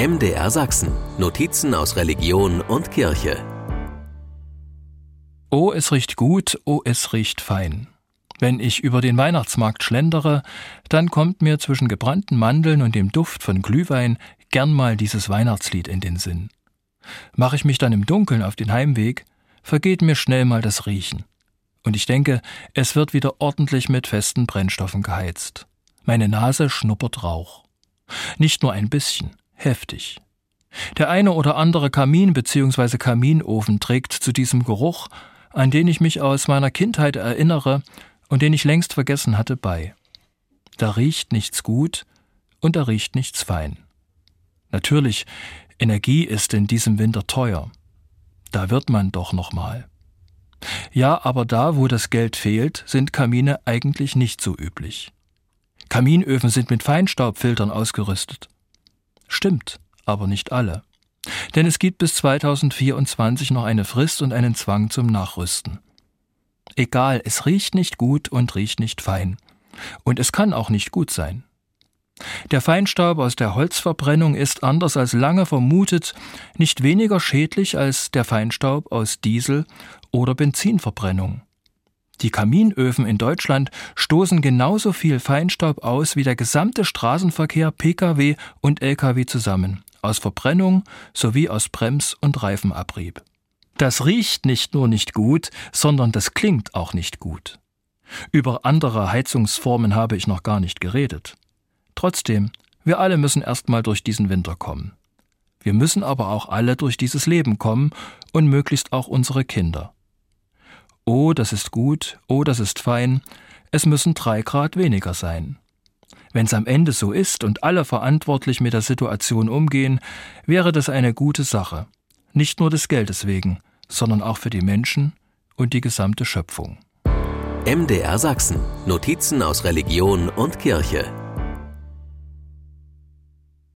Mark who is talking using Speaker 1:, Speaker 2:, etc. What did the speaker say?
Speaker 1: MDR Sachsen. Notizen aus Religion und Kirche.
Speaker 2: Oh, es riecht gut, oh, es riecht fein. Wenn ich über den Weihnachtsmarkt schlendere, dann kommt mir zwischen gebrannten Mandeln und dem Duft von Glühwein gern mal dieses Weihnachtslied in den Sinn. Mache ich mich dann im Dunkeln auf den Heimweg, vergeht mir schnell mal das Riechen. Und ich denke, es wird wieder ordentlich mit festen Brennstoffen geheizt. Meine Nase schnuppert Rauch. Nicht nur ein bisschen, heftig. Der eine oder andere Kamin bzw. Kaminofen trägt zu diesem Geruch, an den ich mich aus meiner Kindheit erinnere und den ich längst vergessen hatte, bei. Da riecht nichts gut und da riecht nichts fein. Natürlich, Energie ist in diesem Winter teuer. Da wird man doch noch mal. Ja, aber da, wo das Geld fehlt, sind Kamine eigentlich nicht so üblich. Kaminöfen sind mit Feinstaubfiltern ausgerüstet. Stimmt, aber nicht alle. Denn es gibt bis 2024 noch eine Frist und einen Zwang zum Nachrüsten. Egal, es riecht nicht gut und riecht nicht fein. Und es kann auch nicht gut sein. Der Feinstaub aus der Holzverbrennung ist anders als lange vermutet nicht weniger schädlich als der Feinstaub aus Diesel- oder Benzinverbrennung. Die Kaminöfen in Deutschland stoßen genauso viel Feinstaub aus wie der gesamte Straßenverkehr, Pkw und Lkw zusammen, aus Verbrennung sowie aus Brems- und Reifenabrieb. Das riecht nicht nur nicht gut, sondern das klingt auch nicht gut. Über andere Heizungsformen habe ich noch gar nicht geredet. Trotzdem, wir alle müssen erstmal durch diesen Winter kommen. Wir müssen aber auch alle durch dieses Leben kommen und möglichst auch unsere Kinder. Oh, das ist gut, oh, das ist fein, es müssen drei Grad weniger sein. Wenn's am Ende so ist und alle verantwortlich mit der Situation umgehen, wäre das eine gute Sache. Nicht nur des Geldes wegen, sondern auch für die Menschen und die gesamte Schöpfung.
Speaker 1: MDR Sachsen. Notizen aus Religion und Kirche.